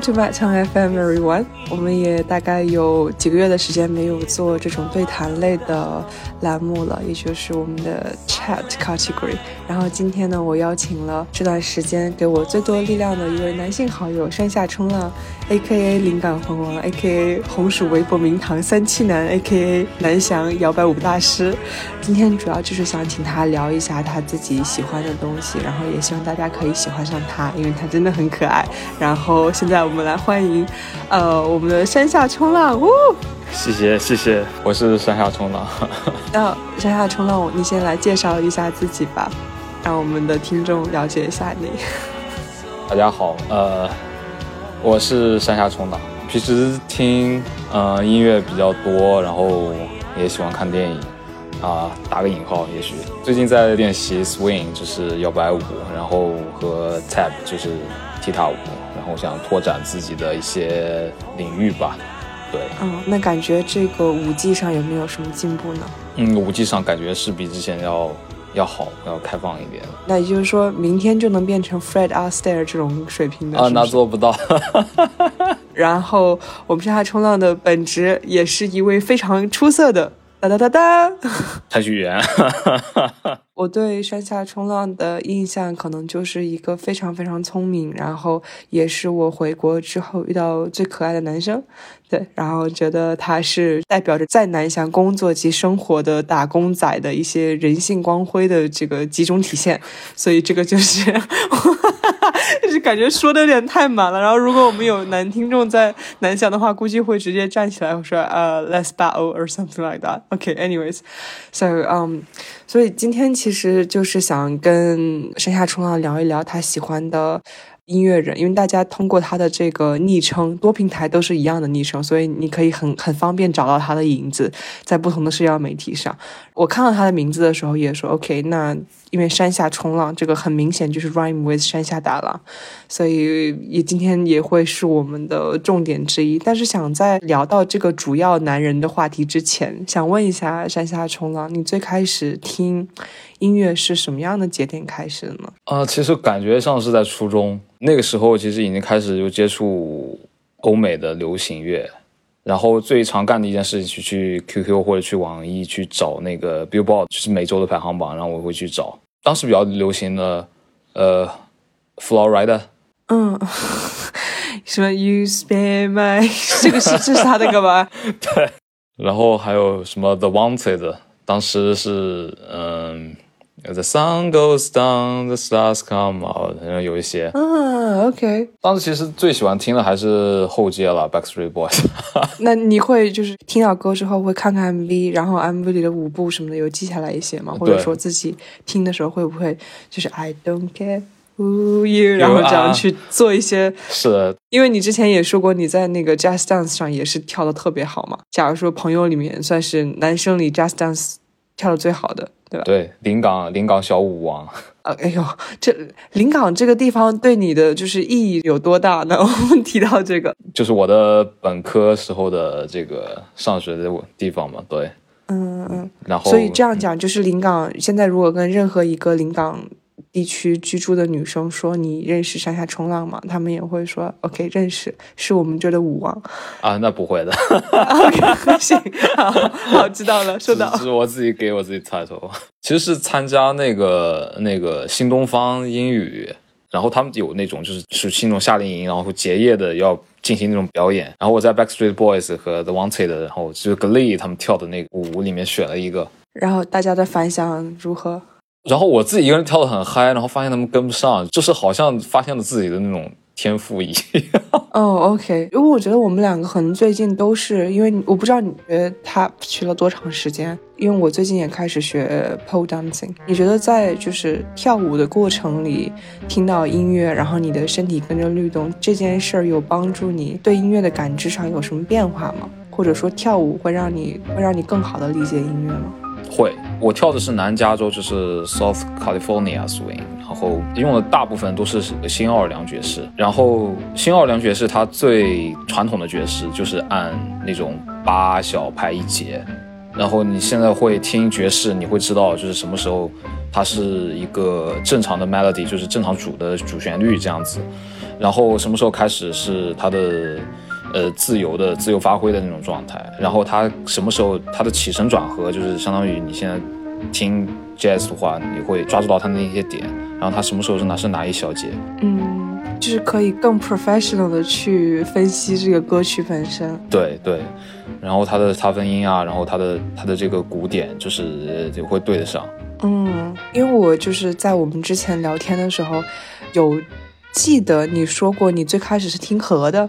To my to my 唱 FM everyone。我们也大概有几个月的时间没有做这种对谈类的栏目了，也就是我们的 Chat category。然后今天呢，我邀请了这段时间给我最多力量的一位男性好友山下冲浪，A.K.A 灵感魂王，A.K.A 红薯微博名堂三七男，A.K.A 南翔摇摆舞大师。今天主要就是想请他聊一下他自己喜欢的东西，然后也希望大家可以喜欢上他，因为他真的很可爱。然后现在我们来欢迎，呃，我们的山下冲浪，呜！谢谢谢谢，我是山下冲浪。那山下冲浪，你先来介绍一下自己吧，让我们的听众了解一下你。大家好，呃，我是山下冲浪，平时听呃音乐比较多，然后也喜欢看电影。啊，打个引号，也许最近在练习 swing，就是摇摆舞，然后和 tap，就是踢踏舞，然后想拓展自己的一些领域吧。对，嗯，那感觉这个五 G 上有没有什么进步呢？嗯，五 G 上感觉是比之前要要好，要开放一点。那也就是说明天就能变成 Fred Astaire 这种水平的？啊，那做不到。然后我们山下冲浪的本职也是一位非常出色的。哒哒哒哒，程序员。我对山下冲浪的印象可能就是一个非常非常聪明，然后也是我回国之后遇到最可爱的男生。对，然后觉得他是代表着在南翔工作及生活的打工仔的一些人性光辉的这个集中体现，所以这个就是。就是感觉说的有点太满了，然后如果我们有男听众在南翔的话，估计会直接站起来说呃，let's battle or something like that. Okay, anyways, so um，所以今天其实就是想跟山下冲浪聊一聊他喜欢的。音乐人，因为大家通过他的这个昵称，多平台都是一样的昵称，所以你可以很很方便找到他的影子，在不同的社交媒体上。我看到他的名字的时候，也说 OK，那因为山下冲浪这个很明显就是 rhyme with 山下打浪，所以也今天也会是我们的重点之一。但是想在聊到这个主要男人的话题之前，想问一下山下冲浪，你最开始听音乐是什么样的节点开始的呢？啊，其实感觉像是在初中。那个时候其实已经开始就接触欧美的流行乐，然后最常干的一件事情去去 QQ 或者去网易去找那个 Billboard，就是每周的排行榜，然后我会去找。当时比较流行的，呃，Florida，嗯，什么 You Spend My，这个是这是他的歌吧？对。然后还有什么 The Wanted，当时是嗯。The sun goes down, the stars come out，然后有一些。嗯，OK。当时其实最喜欢听的还是后街了，Backstreet Boys。那你会就是听到歌之后会看看 MV，然后 MV 里的舞步什么的有记下来一些吗？或者说自己听的时候会不会就是 I don't care who you，然后这样去做一些？是。因为你之前也说过你在那个 Just Dance 上也是跳的特别好嘛。假如说朋友里面算是男生里 Just Dance 跳的最好的。对吧？对，临港临港小舞王。啊，哎呦，这临港这个地方对你的就是意义有多大呢？我们提到这个，就是我的本科时候的这个上学的地方嘛。对，嗯嗯。然后，所以这样讲，就是临港现在如果跟任何一个临港。地区居住的女生说：“你认识山下冲浪吗？”他们也会说：“OK，认识，是我们这的舞王。”啊，那不会的。OK，行，好，好，知道了。收到。是我自己给我自己抬头。其实是参加那个那个新东方英语，然后他们有那种就是暑期那种夏令营，然后结业的要进行那种表演。然后我在 Backstreet Boys 和 The Wanted，然后就是 Glee 他们跳的那个舞里面选了一个。然后大家的反响如何？然后我自己一个人跳的很嗨，然后发现他们跟不上，就是好像发现了自己的那种天赋一样。哦，OK，因为我觉得我们两个可能最近都是因为我不知道你觉得他学了多长时间，因为我最近也开始学 pole dancing。你觉得在就是跳舞的过程里听到音乐，然后你的身体跟着律动这件事儿有帮助你对音乐的感知上有什么变化吗？或者说跳舞会让你会让你更好的理解音乐吗？会，我跳的是南加州，就是 South California Swing，然后用的大部分都是新奥尔良爵士。然后新奥尔良爵士它最传统的爵士就是按那种八小拍一节。然后你现在会听爵士，你会知道就是什么时候它是一个正常的 melody，就是正常主的主旋律这样子。然后什么时候开始是它的呃自由的自由发挥的那种状态？然后它什么时候它的起承转合，就是相当于你现在听 jazz 的话，你会抓住到它的那些点。然后它什么时候是哪是哪一小节？嗯，就是可以更 professional 的去分析这个歌曲本身。对对，然后它的擦分音啊，然后它的它的这个鼓点，就是就会对得上。嗯，因为我就是在我们之前聊天的时候，有记得你说过你最开始是听和的。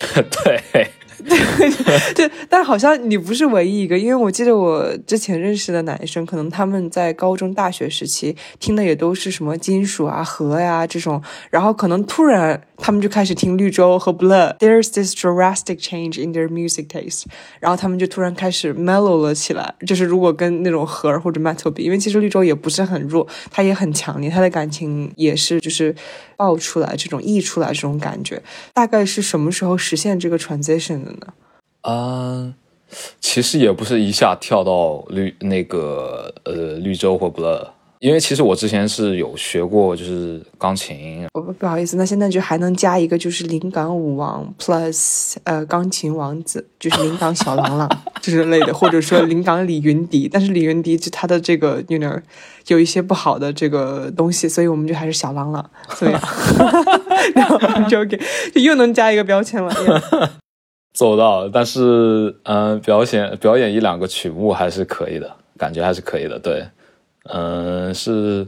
对。对对，但好像你不是唯一一个，因为我记得我之前认识的男生，可能他们在高中、大学时期听的也都是什么金属啊、和呀这种，然后可能突然他们就开始听绿洲和 Blood。There's this drastic change in their music taste，然后他们就突然开始 mellow 了起来。就是如果跟那种和或者 metal 比，因为其实绿洲也不是很弱，它也很强烈，它的感情也是就是爆出来这种溢出来这种感觉。大概是什么时候实现这个 transition 的？啊，其实也不是一下跳到绿那个呃绿洲或 Blood，因为其实我之前是有学过就是钢琴。我不好意思，那现在就还能加一个就是临港舞王 plus 呃钢琴王子，就是临港小郎朗之 类的，或者说临港李云迪。但是李云迪就他的这个 you know 有一些不好的这个东西，所以我们就还是小郎朗。怎么样？然后就给就又能加一个标签了。做不到，但是嗯，表演表演一两个曲目还是可以的，感觉还是可以的。对，嗯，是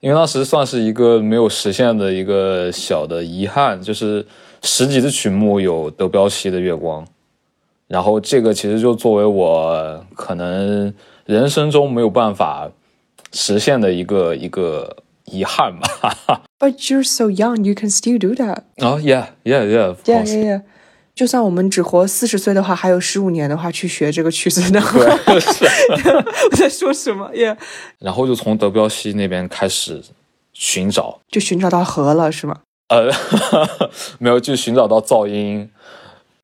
因为当时算是一个没有实现的一个小的遗憾，就是十级的曲目有德彪西的月光，然后这个其实就作为我可能人生中没有办法实现的一个一个遗憾吧。But you're so young, you can still do that. Oh yeah, yeah, yeah, yeah, yeah, yeah. 就算我们只活四十岁的话，还有十五年的话去学这个曲子呢。我 在说什么耶？然后就从德彪西那边开始寻找，就寻找到和了是吗？呃，没有，就寻找到噪音。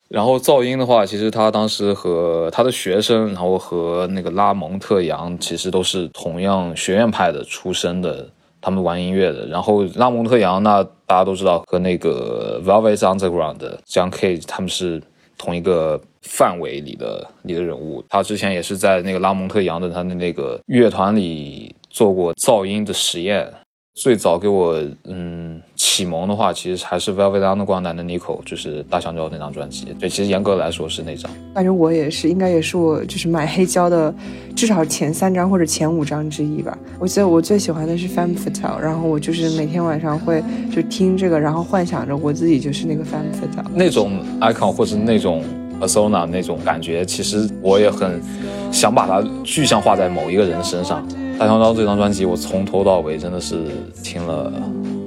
然后噪音的话，其实他当时和他的学生，然后和那个拉蒙特扬，其实都是同样学院派的出身的。他们玩音乐的，然后拉蒙特扬，那大家都知道和那个 Velvet Underground John Cage 他们是同一个范围里的里的人物。他之前也是在那个拉蒙特扬的他的那个乐团里做过噪音的实验。最早给我嗯启蒙的话，其实还是 Velvet Underground 的 Nico，就是大香蕉那张专辑。对，其实严格来说是那张。感觉我也是，应该也是我就是买黑胶的至少前三张或者前五张之一吧。我记得我最喜欢的是 Femme Fatale，然后我就是每天晚上会就听这个，然后幻想着我自己就是那个 Femme Fatale。那种 icon 或者那种 persona 那种感觉，其实我也很想把它具象化在某一个人身上。大香蕉这张专辑，我从头到尾真的是听了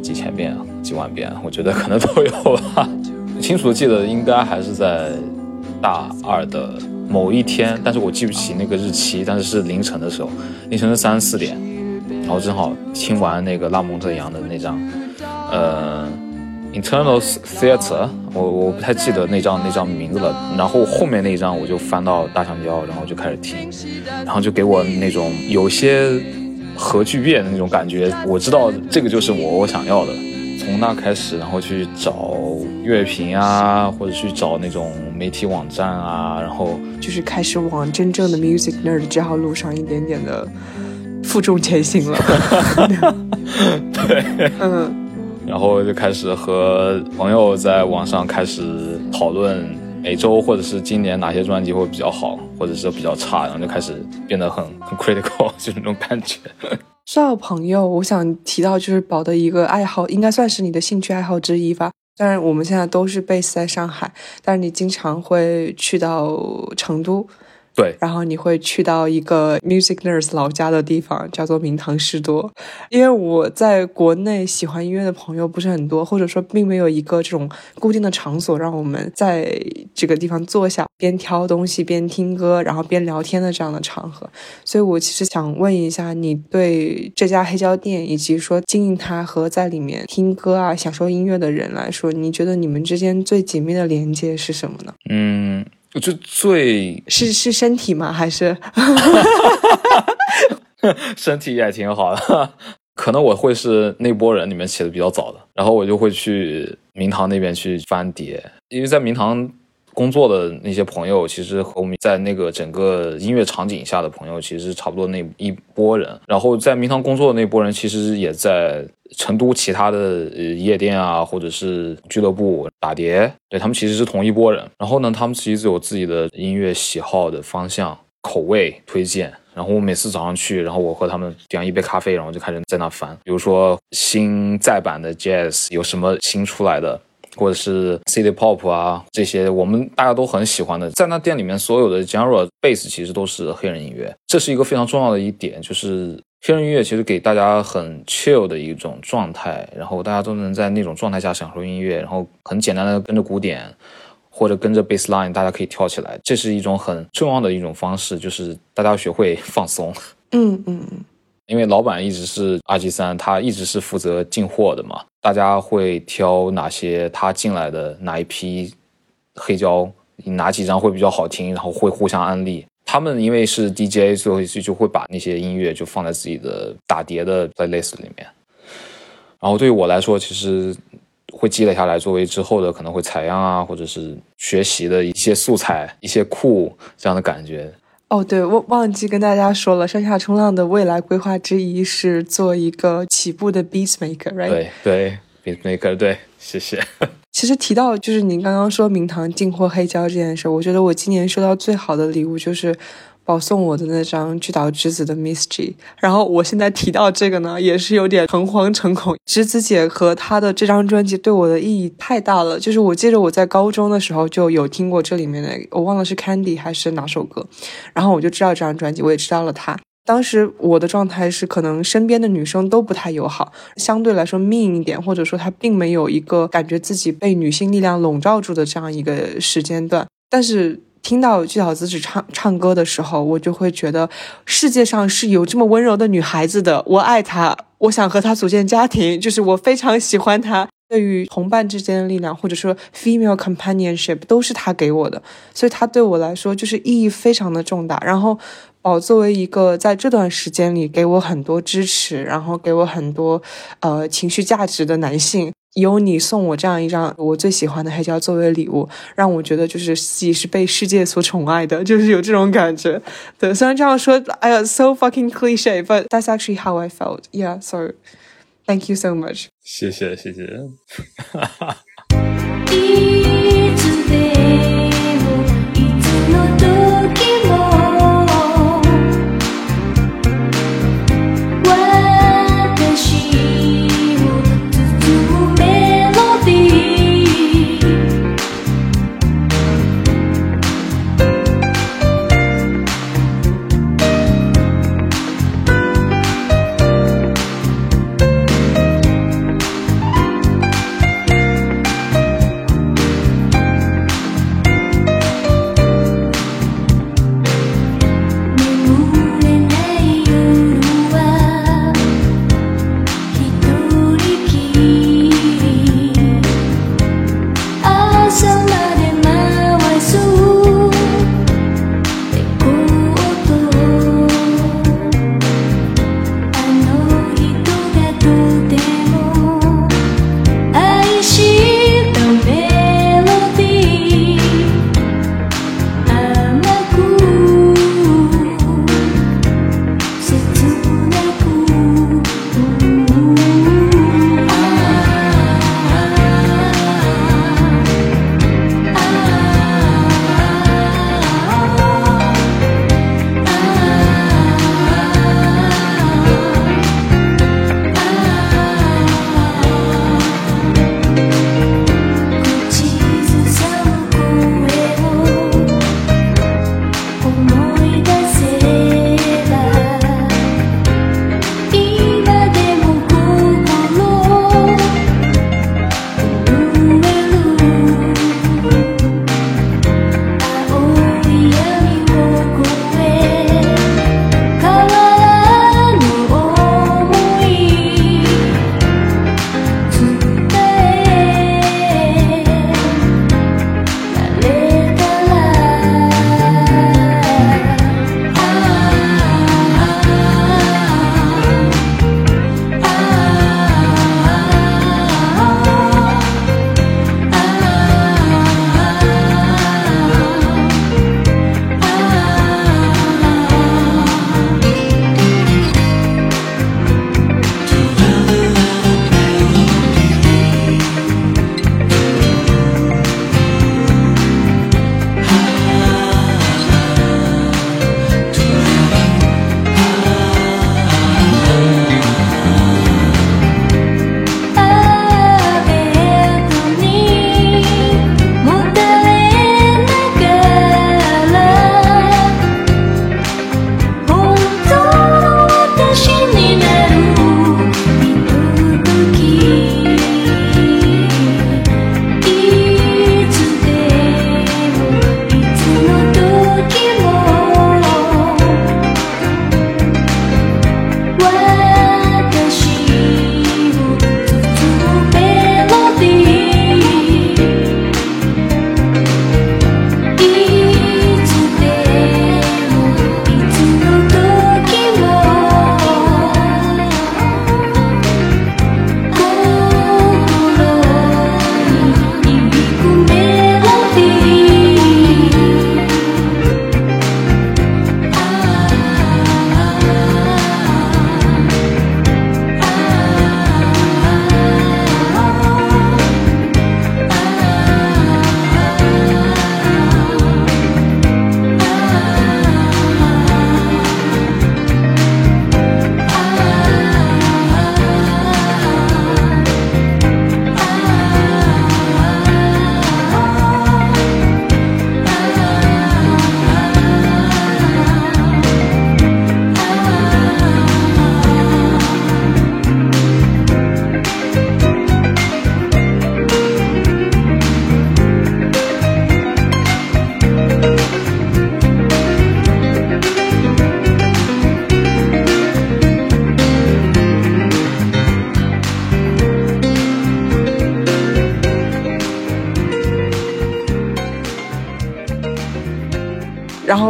几千遍、几万遍，我觉得可能都有吧。清楚的记得，应该还是在大二的某一天，但是我记不起那个日期，但是是凌晨的时候，凌晨的三四点，然后正好听完那个拉蒙特扬的那张，呃。Internal Theatre，我我不太记得那张那张名字了。然后后面那一张我就翻到大香蕉，然后就开始听，然后就给我那种有些核聚变的那种感觉。我知道这个就是我我想要的。从那开始，然后去找乐评啊，或者去找那种媒体网站啊，然后就是开始往真正的 music nerd 这条路上一点点的负重前行了。对，嗯。然后就开始和朋友在网上开始讨论每周或者是今年哪些专辑会比较好，或者是比较差，然后就开始变得很很 critical，就那种感觉。说到朋友，我想提到就是宝的一个爱好，应该算是你的兴趣爱好之一吧。虽然我们现在都是 base 在上海，但是你经常会去到成都。对，然后你会去到一个 music nurse 老家的地方，叫做明堂士多。因为我在国内喜欢音乐的朋友不是很多，或者说并没有一个这种固定的场所让我们在这个地方坐下，边挑东西边听歌，然后边聊天的这样的场合。所以我其实想问一下，你对这家黑胶店以及说经营它和在里面听歌啊、享受音乐的人来说，你觉得你们之间最紧密的连接是什么呢？嗯。就最是是身体吗？还是 身体也挺好的。可能我会是那波人里面起的比较早的，然后我就会去明堂那边去翻碟，因为在明堂。工作的那些朋友，其实和我们在那个整个音乐场景下的朋友，其实差不多那一波人。然后在明堂工作的那波人，其实也在成都其他的呃夜店啊，或者是俱乐部打碟。对他们其实是同一波人。然后呢，他们其实有自己的音乐喜好的方向、口味推荐。然后我每次早上去，然后我和他们点一杯咖啡，然后就开始在那翻，比如说新再版的 Jazz 有什么新出来的。或者是 City Pop 啊，这些我们大家都很喜欢的，在那店里面所有的 genre base 其实都是黑人音乐，这是一个非常重要的一点，就是黑人音乐其实给大家很 chill 的一种状态，然后大家都能在那种状态下享受音乐，然后很简单的跟着鼓点或者跟着 bass line，大家可以跳起来，这是一种很重要的一种方式，就是大家要学会放松。嗯嗯嗯。因为老板一直是 RG 三，他一直是负责进货的嘛，大家会挑哪些他进来的哪一批黑胶，哪几张会比较好听，然后会互相安利。他们因为是 DJ，所以就会把那些音乐就放在自己的打碟的 playlist 里面。然后对于我来说，其实会积累下来，作为之后的可能会采样啊，或者是学习的一些素材、一些库这样的感觉。哦，对，忘忘记跟大家说了，山下冲浪的未来规划之一是做一个起步的 beat maker，right？对对，beat maker，对，谢谢。其实提到就是您刚刚说明堂进货黑胶这件事，我觉得我今年收到最好的礼物就是。保送我的那张巨岛之子的 Miss G，然后我现在提到这个呢，也是有点诚惶诚恐。之子姐和她的这张专辑对我的意义太大了，就是我记得我在高中的时候就有听过这里面的，我忘了是 Candy 还是哪首歌，然后我就知道这张专辑，我也知道了她。当时我的状态是，可能身边的女生都不太友好，相对来说命一点，或者说她并没有一个感觉自己被女性力量笼罩住的这样一个时间段，但是。听到巨小子只唱唱歌的时候，我就会觉得世界上是有这么温柔的女孩子的。我爱她，我想和她组建家庭，就是我非常喜欢她。对于同伴之间的力量，或者说 female companionship，都是她给我的，所以她对我来说就是意义非常的重大。然后，哦作为一个在这段时间里给我很多支持，然后给我很多呃情绪价值的男性。有你送我这样一张我最喜欢的黑胶作为礼物，让我觉得就是自己是被世界所宠爱的，就是有这种感觉。对，虽然这样说，哎呀，so fucking cliche，but that's actually how I felt. Yeah, so thank you so much. 谢谢，谢谢。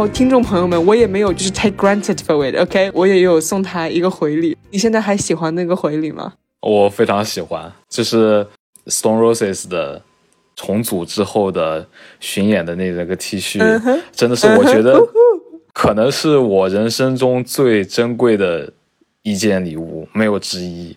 后听众朋友们，我也没有就是 take granted for it，OK，我也有送他一个回礼。你现在还喜欢那个回礼吗？我非常喜欢，就是 Stone Roses 的重组之后的巡演的那那个 T 恤，真的是我觉得可能是我人生中最珍贵的一件礼物，没有之一，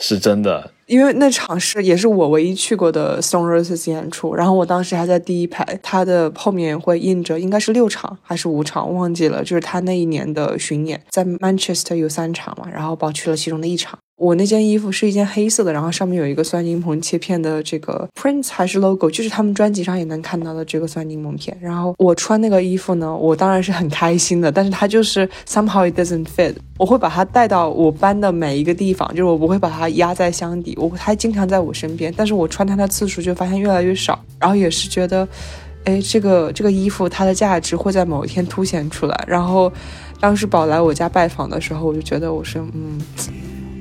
是真的。因为那场是也是我唯一去过的 Stone Roses 演出，然后我当时还在第一排，他的后面会印着应该是六场还是五场，忘记了，就是他那一年的巡演，在 Manchester 有三场嘛，然后保去了其中的一场。我那件衣服是一件黑色的，然后上面有一个酸柠檬切片的这个 Prince 还是 logo，就是他们专辑上也能看到的这个酸柠檬片。然后我穿那个衣服呢，我当然是很开心的，但是它就是 somehow it doesn't fit。我会把它带到我搬的每一个地方，就是我不会把它压在箱底，我它经常在我身边，但是我穿它的次数就发现越来越少。然后也是觉得，哎，这个这个衣服它的价值会在某一天凸显出来。然后当时宝来我家拜访的时候，我就觉得我说，嗯。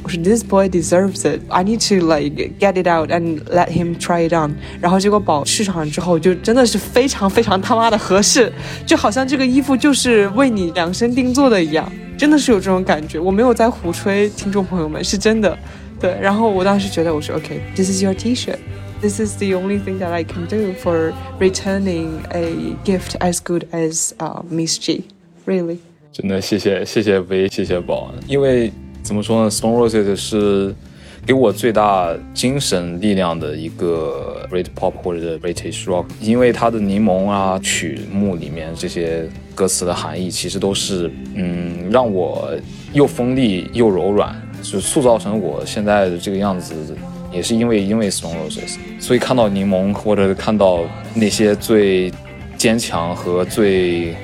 This boy deserves it. I need to like get it out and let him try it on. 然后结果宝试上之后，就真的是非常非常他妈的合适，就好像这个衣服就是为你量身定做的一样，真的是有这种感觉。我没有在胡吹，听众朋友们是真的。对，然后我当时觉得我说 OK，this is your T-shirt. This is the only thing that I can do for returning a gift as good as uh Miss G. Really. 真的谢谢谢谢薇，谢谢宝，因为。 怎么说呢？Stone Roses 是给我最大精神力量的一个 Brit Pop 或者 British Rock，因为它的柠檬啊曲目里面这些歌词的含义，其实都是嗯让我又锋利又柔软，就塑造成我现在的这个样子，也是因为因为 Stone Roses，所以看到柠檬或者看到那些最坚强和最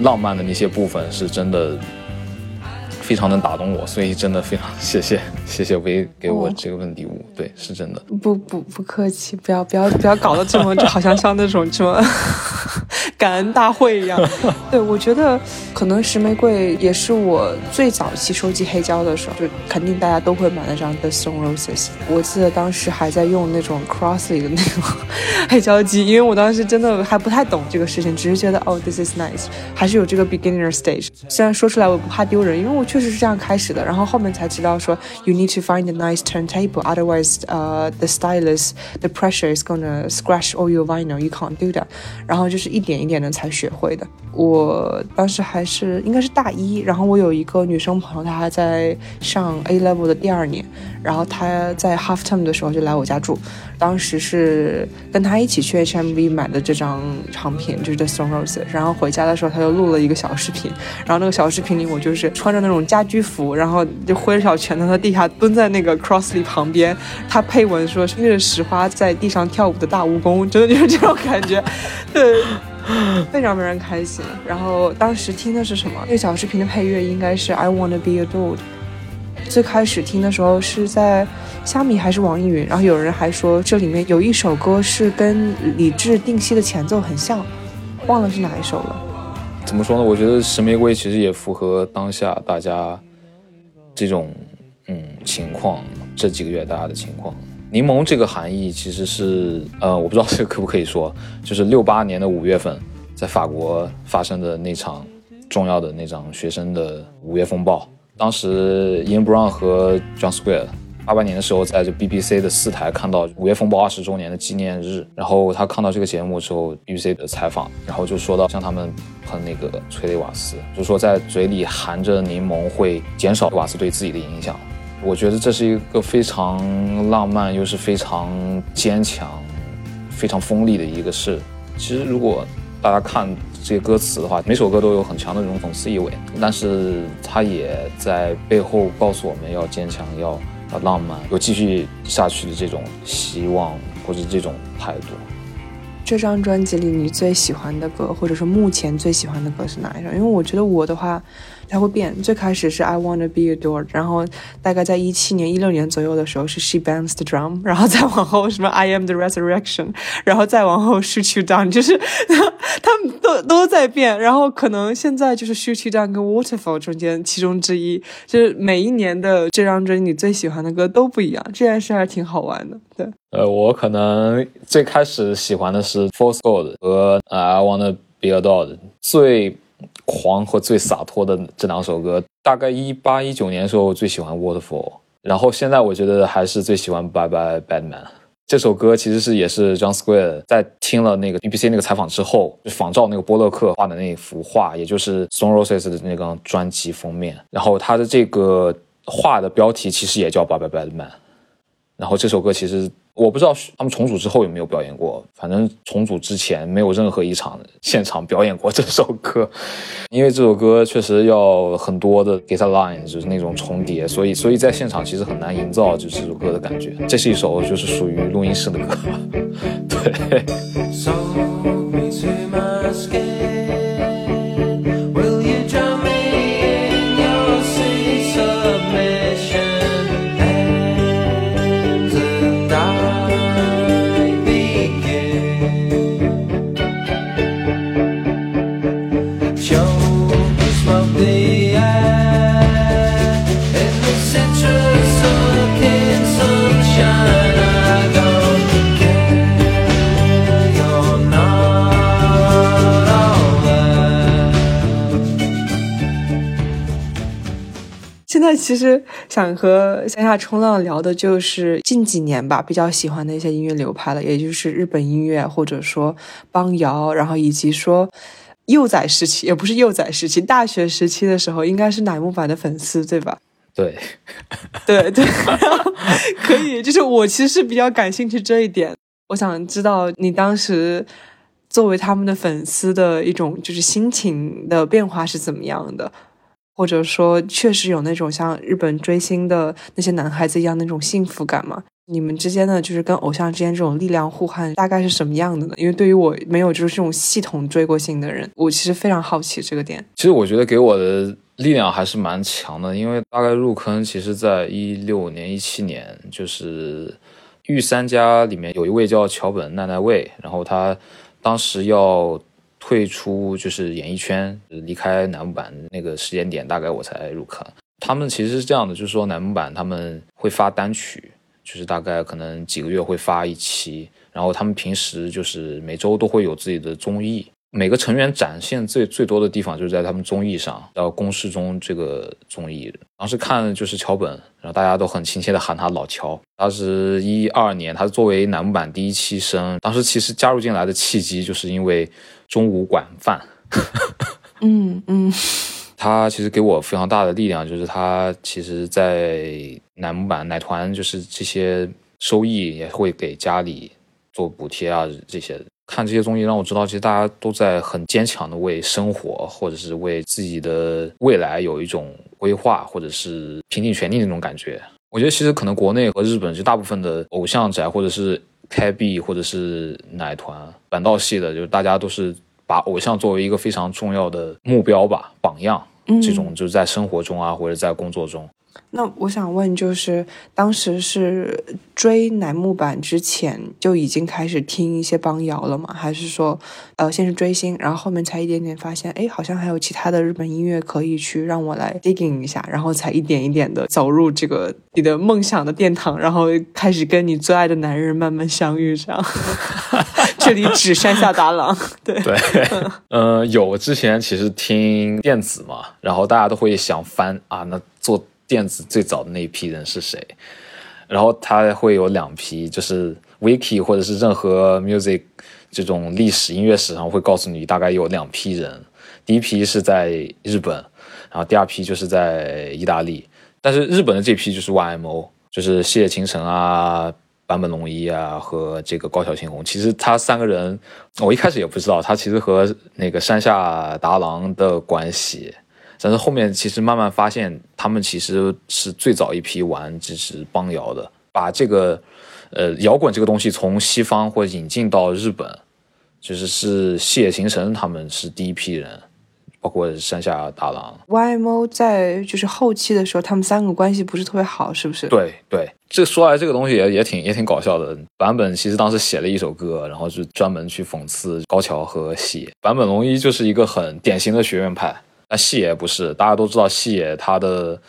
浪漫的那些部分，是真的。非常能打动我，所以真的非常谢谢谢谢薇给我这个份礼物，对，是真的。不不不客气，不要不要不要搞得这么，就好像像那种什么感恩大会一样。对，我觉得可能石玫瑰也是我最早期收集黑胶的时候，就肯定大家都会买那张 The Stone Roses。我记得当时还在用那种 Crossley 的那种黑胶机，因为我当时真的还不太懂这个事情，只是觉得哦，This is nice，还是有这个 beginner stage。虽然说出来我不怕丢人，因为我确实是这样开始的，然后后面才知道说，you need to find a nice turntable，otherwise，呃，the stylus，the pressure is gonna scratch all your vinyl，you can't do that。然后就是一点一点的才学会的。我当时还是应该是大一，然后我有一个女生朋友，她还在上 A level 的第二年，然后她在 half term 的时候就来我家住。当时是跟她一起去 HMV 买的这张唱片，就是 The Stone Roses。然后回家的时候，她就录了一个小视频，然后那个小视频里我就是穿着那种家居服，然后就挥着小拳头在地下蹲在那个 Crossley 旁边，她配文说是着石花在地上跳舞的大蜈蚣，真的就是这种感觉，对。非常非常开心。然后当时听的是什么？那个小视频的配乐应该是《I Wanna Be Adored》。最开始听的时候是在虾米还是网易云？然后有人还说这里面有一首歌是跟李志定西的前奏很像，忘了是哪一首了。怎么说呢？我觉得《石玫瑰》其实也符合当下大家这种嗯情况，这几个月大家的情况。柠檬这个含义其实是，呃，我不知道这个可不可以说，就是六八年的五月份，在法国发生的那场重要的那场学生的五月风暴。当时 Ian Brown 和 John Square 八八年的时候，在这 BBC 的四台看到五月风暴二十周年的纪念日，然后他看到这个节目之后，BBC 的采访，然后就说到像他们喷那个催泪瓦斯，就说在嘴里含着柠檬会减少瓦斯对自己的影响。我觉得这是一个非常浪漫又是非常坚强、非常锋利的一个事。其实，如果大家看这些歌词的话，每首歌都有很强的这种讽刺意味，但是它也在背后告诉我们要坚强、要要浪漫、有继续下去的这种希望或者这种态度。这张专辑里你最喜欢的歌，或者说目前最喜欢的歌是哪一首？因为我觉得我的话。它会变。最开始是 I wanna be a door，然后大概在一七年、一六年左右的时候是 She bangs the drum，然后再往后什么 I am the resurrection，然后再往后 Shoot you down，就是他们都都在变。然后可能现在就是 Shoot you down 跟 Waterfall 中间其中之一，就是每一年的这张专辑你最喜欢的歌都不一样，这件事还挺好玩的。对，呃，我可能最开始喜欢的是 False Gold 和 I wanna be a dog 最。狂和最洒脱的这两首歌。大概一八一九年的时候我最喜欢 Waterfall，然后现在我觉得还是最喜欢 Bye Bye Batman。这首歌其实是也是 John Square 在听了那个 BBC 那个采访之后，仿照那个波洛克画的那幅画，也就是 Stone Roses 的那个专辑封面。然后他的这个画的标题其实也叫 Bye Bye Batman。然后这首歌其实。我不知道他们重组之后有没有表演过，反正重组之前没有任何一场现场表演过这首歌，因为这首歌确实要很多的 guitar line，就是那种重叠，所以所以在现场其实很难营造就这首歌的感觉。这是一首就是属于录音室的歌，对。其实想和三下冲浪聊的就是近几年吧，比较喜欢的一些音乐流派了，也就是日本音乐或者说邦谣，然后以及说幼崽时期，也不是幼崽时期，大学时期的时候，应该是乃木坂的粉丝，对吧？对，对 对，可以，就是我其实是比较感兴趣这一点，我想知道你当时作为他们的粉丝的一种就是心情的变化是怎么样的。或者说，确实有那种像日本追星的那些男孩子一样那种幸福感吗？你们之间的就是跟偶像之间这种力量互换，大概是什么样的呢？因为对于我没有就是这种系统追过星的人，我其实非常好奇这个点。其实我觉得给我的力量还是蛮强的，因为大概入坑，其实在一六年、一七年，就是御三家里面有一位叫桥本奈奈未，然后他当时要。退出就是演艺圈，离开楠木板那个时间点，大概我才入坑。他们其实是这样的，就是说楠木板他们会发单曲，就是大概可能几个月会发一期，然后他们平时就是每周都会有自己的综艺。每个成员展现最最多的地方就是在他们综艺上，然后《公式中》这个综艺。当时看就是桥本，然后大家都很亲切的喊他老乔。当时一二年，他作为乃木板第一期生，当时其实加入进来的契机就是因为。中午管饭，嗯嗯，他其实给我非常大的力量，就是他其实，在奶木板奶团，就是这些收益也会给家里做补贴啊，这些看这些综艺让我知道，其实大家都在很坚强的为生活或者是为自己的未来有一种规划，或者是拼尽全力那种感觉。我觉得其实可能国内和日本就大部分的偶像宅或者是。开闭或者是奶团板道系的，就是大家都是把偶像作为一个非常重要的目标吧，榜样。这种就是在生活中啊，或者在工作中。那我想问，就是当时是追乃木坂之前就已经开始听一些邦谣了吗？还是说，呃，先是追星，然后后面才一点点发现，哎，好像还有其他的日本音乐可以去让我来 digging 一下，然后才一点一点的走入这个你的梦想的殿堂，然后开始跟你最爱的男人慢慢相遇上。这里指山下达郎，对对，嗯，有之前其实听电子嘛，然后大家都会想翻啊，那做。电子最早的那一批人是谁？然后他会有两批，就是 wiki 或者是任何 music 这种历史音乐史上会告诉你，大概有两批人。第一批是在日本，然后第二批就是在意大利。但是日本的这批就是 YMO，就是谢晴晨啊、坂本龙一啊和这个高桥幸宏。其实他三个人，我一开始也不知道，他其实和那个山下达郎的关系。但是后面其实慢慢发现，他们其实是最早一批玩就是邦摇的，把这个，呃，摇滚这个东西从西方或引进到日本，就是是谢行神他们是第一批人，包括山下大郎。YMO 在就是后期的时候，他们三个关系不是特别好，是不是？对对，这说来这个东西也也挺也挺搞笑的。版本其实当时写了一首歌，然后就专门去讽刺高桥和喜坂本龙一就是一个很典型的学院派。那细野不是，大家都知道细野他的，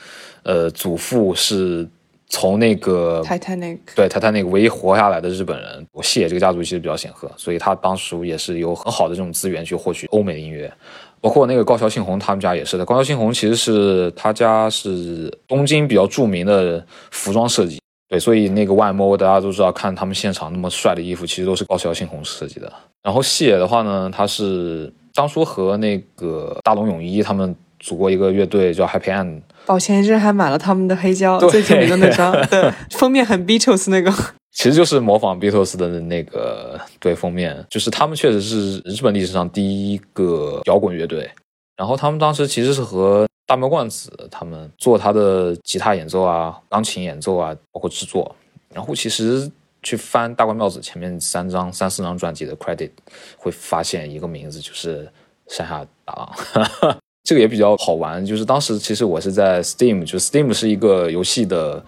呃，祖父是从那个 Titanic 对 Titanic 唯一活下来的日本人。我细野这个家族其实比较显赫，所以他当时也是有很好的这种资源去获取欧美的音乐。包括那个高桥幸宏他们家也是的。高桥幸宏其实是他家是东京比较著名的服装设计，对，所以那个外模大家都知道，看他们现场那么帅的衣服，其实都是高桥幸宏设计的。然后细野的话呢，他是当初和那个大龙泳衣他们组过一个乐队叫 Happy End。宝前一阵还买了他们的黑胶，最著名的那张，对，封面很 Beatles 那个，其实就是模仿 Beatles 的那个对封面，就是他们确实是日本历史上第一个摇滚乐队。然后他们当时其实是和大庙冠子他们做他的吉他演奏啊、钢琴演奏啊，包括制作。然后其实去翻大关庙子前面三张、三四张专辑的 credit，会发现一个名字就是山下达郎。这个也比较好玩，就是当时其实我是在 Steam，就 Steam 是一个游戏的，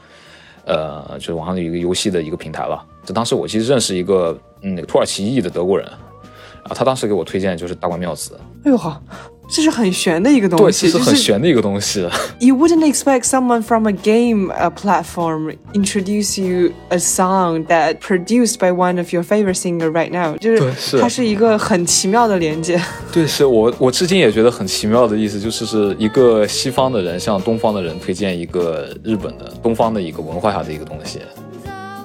呃，就是网上有一个游戏的一个平台了。就当时我其实认识一个嗯土耳其裔的德国人，啊，他当时给我推荐就是大关妙子。哎呦哈。这是很玄的一个东西，对，是很玄的一个东西。You wouldn't expect someone from a game a platform introduce you a song that produced by one of your favorite singer right now，就是它是一个很奇妙的连接。对，是我我至今也觉得很奇妙的意思，就是是一个西方的人向东方的人推荐一个日本的东方的一个文化下的一个东西。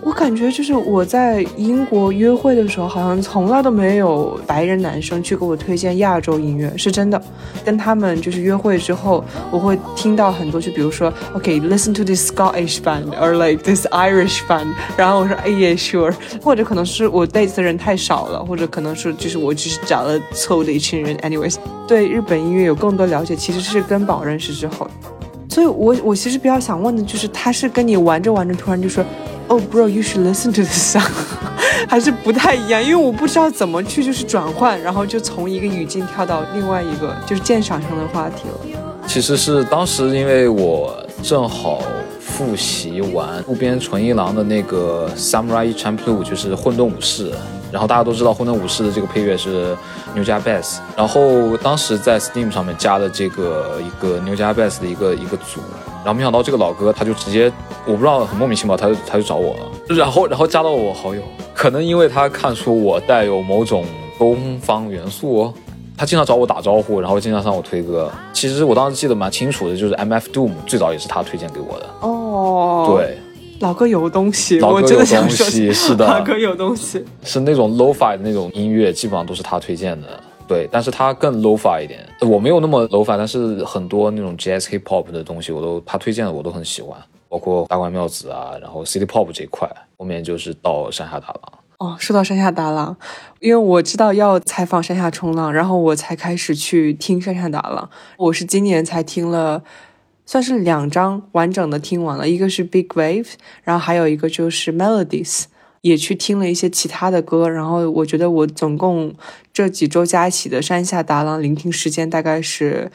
我感觉就是我在英国约会的时候，好像从来都没有白人男生去给我推荐亚洲音乐，是真的。跟他们就是约会之后，我会听到很多，就比如说，OK，listen to this Scottish band，or like this Irish band。然后我说，哎，Yeah，sure。或者可能是我 date 的人太少了，或者可能是就是我只是找了错误的一群人。Anyways，对日本音乐有更多了解，其实是跟宝认识之后。所以我我其实比较想问的就是，他是跟你玩着玩着，突然就说。Oh, bro, you should listen to this song，还是不太一样，因为我不知道怎么去就是转换，然后就从一个语境跳到另外一个就是鉴赏上的话题了。其实是当时因为我正好复习完渡边淳一郎的那个 Samurai Champloo，就是混沌武士。然后大家都知道混沌武士的这个配乐是牛加 bass，然后当时在 Steam 上面加了这个一个牛加 bass 的一个一个组。然后没想到这个老哥他就直接，我不知道很莫名其妙，他就他就找我了，然后然后加到我好友，可能因为他看出我带有某种东方元素，哦。他经常找我打招呼，然后经常向我推歌。其实我当时记得蛮清楚的，就是 M F Doom 最早也是他推荐给我的。哦，对，老哥有东西，老哥有东西，是的，老哥有东西，是那种 Lo-Fi 的那种音乐，基本上都是他推荐的。对，但是他更 low-fi 一点，我没有那么 low-fi，但是很多那种 jazz hip hop 的东西，我都他推荐的我都很喜欢，包括大关妙子啊，然后 city pop 这一块，后面就是到山下达郎。哦，说到山下达郎，因为我知道要采访山下冲浪，然后我才开始去听山下达郎。我是今年才听了，算是两张完整的听完了，一个是 Big Wave，然后还有一个就是 Melodies。也去听了一些其他的歌，然后我觉得我总共这几周加一起的山下达郎聆听时间大概是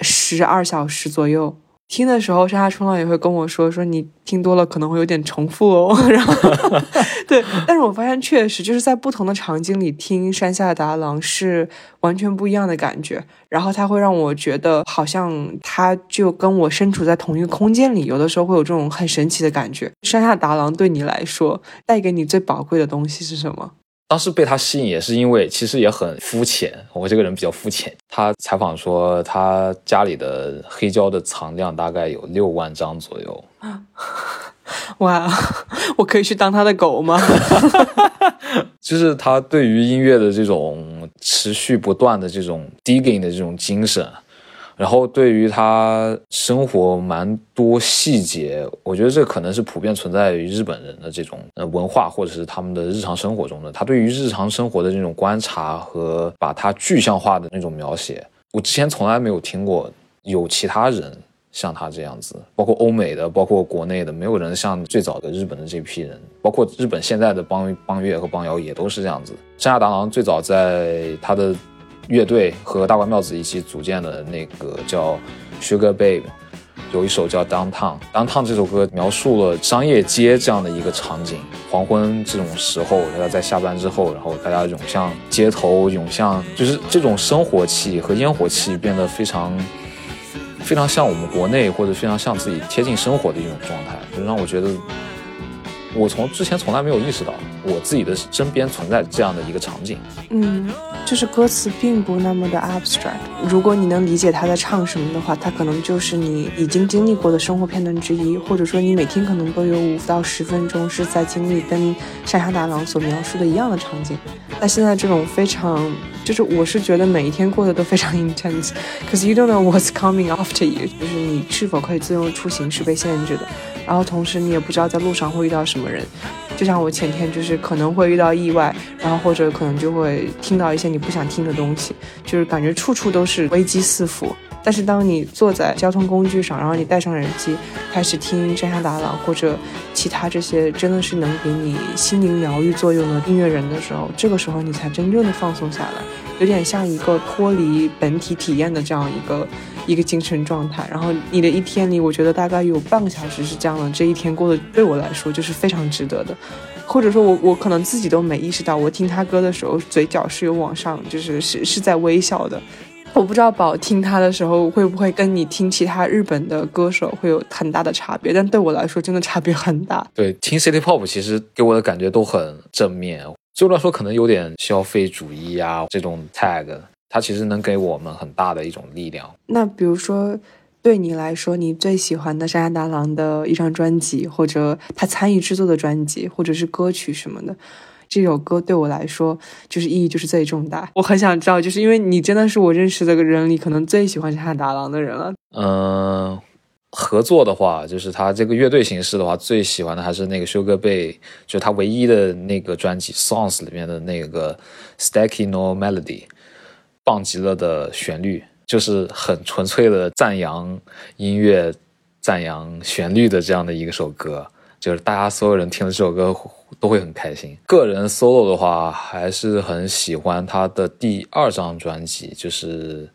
十二小时左右。听的时候，山下冲浪也会跟我说：“说你听多了可能会有点重复哦。”然后，对，但是我发现确实就是在不同的场景里听山下达郎是完全不一样的感觉。然后他会让我觉得好像他就跟我身处在同一个空间里，有的时候会有这种很神奇的感觉。山下达郎对你来说带给你最宝贵的东西是什么？当时被他吸引也是因为其实也很肤浅，我这个人比较肤浅。他采访说他家里的黑胶的藏量大概有六万张左右。哇，我可以去当他的狗吗？就是他对于音乐的这种持续不断的这种 digging 的这种精神。然后对于他生活蛮多细节，我觉得这可能是普遍存在于日本人的这种呃文化，或者是他们的日常生活中的。他对于日常生活的这种观察和把它具象化的那种描写，我之前从来没有听过有其他人像他这样子，包括欧美的，包括国内的，没有人像最早的日本的这批人，包括日本现在的邦邦乐和邦谣也都是这样子。山下达郎最早在他的。乐队和大关妙子一起组建的那个叫 Sugar Babe，有一首叫 Downtown。Downtown 这首歌描述了商业街这样的一个场景，黄昏这种时候，大家在下班之后，然后大家涌向街头，涌向就是这种生活气和烟火气变得非常非常像我们国内，或者非常像自己贴近生活的一种状态，就让我觉得我从之前从来没有意识到我自己的身边存在这样的一个场景。嗯，就是歌词并不那么的 abstract。如果你能理解他在唱什么的话，他可能就是你已经经历过的生活片段之一，或者说你每天可能都有五到十分钟是在经历跟山下达郎所描述的一样的场景。那现在这种非常，就是我是觉得每一天过得都非常 intense，cause you don't know what's coming after you，就是你是否可以自由出行是被限制的。然后同时你也不知道在路上会遇到什么人，就像我前天就是可能会遇到意外，然后或者可能就会听到一些你不想听的东西，就是感觉处处都是危机四伏。但是当你坐在交通工具上，然后你戴上耳机，开始听山下达郎或者其他这些真的是能给你心灵疗愈作用的音乐人的时候，这个时候你才真正的放松下来，有点像一个脱离本体体验的这样一个。一个精神状态，然后你的一天里，我觉得大概有半个小时是这样的。这一天过得对我来说就是非常值得的，或者说，我我可能自己都没意识到，我听他歌的时候，嘴角是有往上，就是是是在微笑的。我不知道宝听他的时候会不会跟你听其他日本的歌手会有很大的差别，但对我来说真的差别很大。对，听 City Pop 其实给我的感觉都很正面，就来说可能有点消费主义啊这种 tag。它其实能给我们很大的一种力量。那比如说，对你来说，你最喜欢的山下达郎的一张专辑，或者他参与制作的专辑，或者是歌曲什么的，这首歌对我来说就是意义就是最重大。我很想知道，就是因为你真的是我认识的人里可能最喜欢山下达郎的人了。嗯，合作的话，就是他这个乐队形式的话，最喜欢的还是那个修哥贝，就是他唯一的那个专辑《Songs》里面的那个《Stacky No Melody》。棒极了的旋律，就是很纯粹的赞扬音乐、赞扬旋律的这样的一首歌，就是大家所有人听了这首歌都会很开心。个人 solo 的话，还是很喜欢他的第二张专辑，就是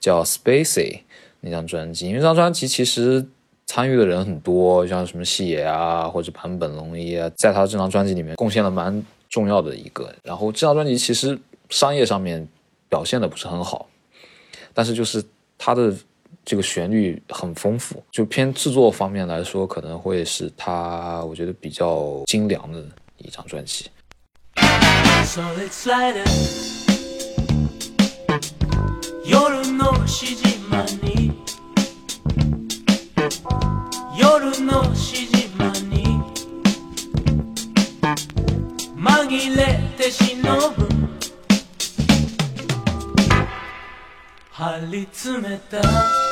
叫 Spacey 那张专辑。因为这张专辑其实参与的人很多，像什么细野啊，或者坂本龙一啊，在他这张专辑里面贡献了蛮重要的一个。然后这张专辑其实商业上面。表现的不是很好，但是就是它的这个旋律很丰富，就偏制作方面来说，可能会是它我觉得比较精良的一张专辑。張り詰めた。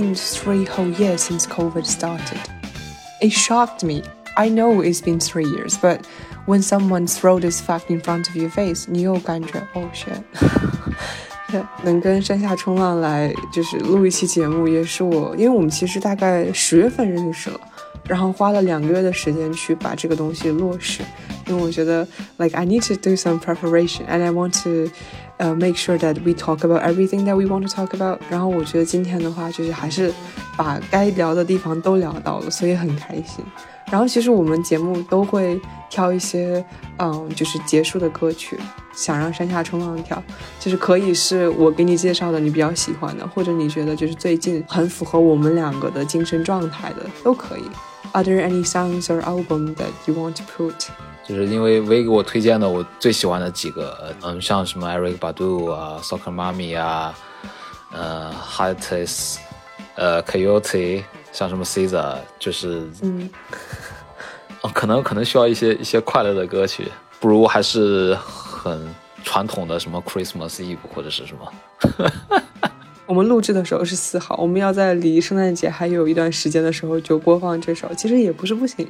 been three whole years since COVID started. It shocked me. I know it's been three years, but when someone throw this fact in front of your face, 你又感觉 oh shit。对，能跟山下冲浪来就是录一期节目，也是我，因为我们其实大概十月份认识了，然后花了两个月的时间去把这个东西落实，因为我觉得 like I need to do some preparation and I want to 呃，make sure that we talk about everything that we want to talk about。然后我觉得今天的话，就是还是把该聊的地方都聊到了，所以很开心。然后其实我们节目都会挑一些，嗯，就是结束的歌曲，想让山下冲浪跳，就是可以是我给你介绍的你比较喜欢的，或者你觉得就是最近很符合我们两个的精神状态的都可以。Are there any songs or album that you want to put? 就是因为威给我推荐的我最喜欢的几个，嗯，像什么 Eric Badu 啊，Soccer Mommy 啊，呃 h a r t e s 呃，Coyote，像什么 Caesar，就是，嗯，可能可能需要一些一些快乐的歌曲，不如还是很传统的什么 Christmas Eve 或者是什么。我们录制的时候是四号，我们要在离圣诞节还有一段时间的时候就播放这首，其实也不是不行。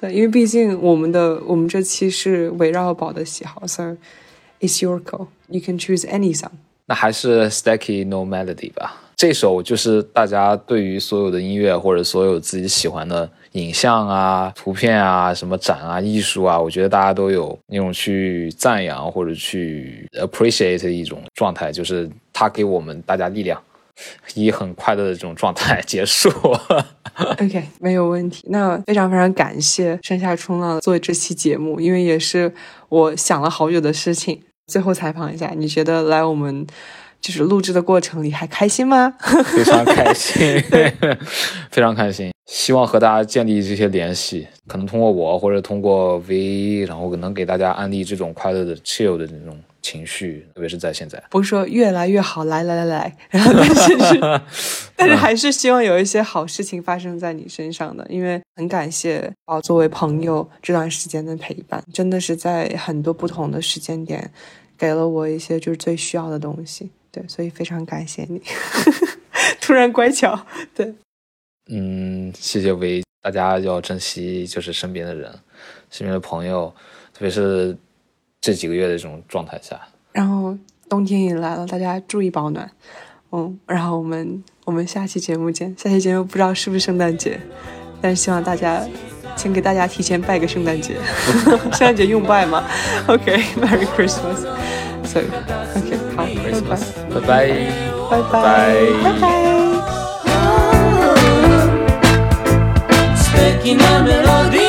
对，因为毕竟我们的我们这期是围绕宝的喜好，so it's your call. You can choose any song. 那还是 Stacky No Melody 吧。这首就是大家对于所有的音乐或者所有自己喜欢的影像啊、图片啊、什么展啊、艺术啊，我觉得大家都有那种去赞扬或者去 appreciate 的一种状态，就是它给我们大家力量。以很快乐的这种状态结束。OK，没有问题。那非常非常感谢山下冲浪做这期节目，因为也是我想了好久的事情。最后采访一下，你觉得来我们就是录制的过程里还开心吗？非常开心，非常开心。希望和大家建立这些联系，可能通过我或者通过 V，然后能给大家安利这种快乐的 chill 的这种。情绪，特别是在现在，不是说越来越好，来来来来，然后但是是 但是还是希望有一些好事情发生在你身上的，因为很感谢宝作为朋友这段时间的陪伴，真的是在很多不同的时间点给了我一些就是最需要的东西，对，所以非常感谢你，突然乖巧，对，嗯，谢谢薇，大家要珍惜就是身边的人，身边的朋友，特别是。这几个月的这种状态下，然后冬天也来了，大家注意保暖。嗯，然后我们我们下期节目见，下期节目不知道是不是圣诞节，但是希望大家请给大家提前拜个圣诞节。圣诞节用拜吗？OK，Merry Christmas。So，OK，好，Christmas。拜拜。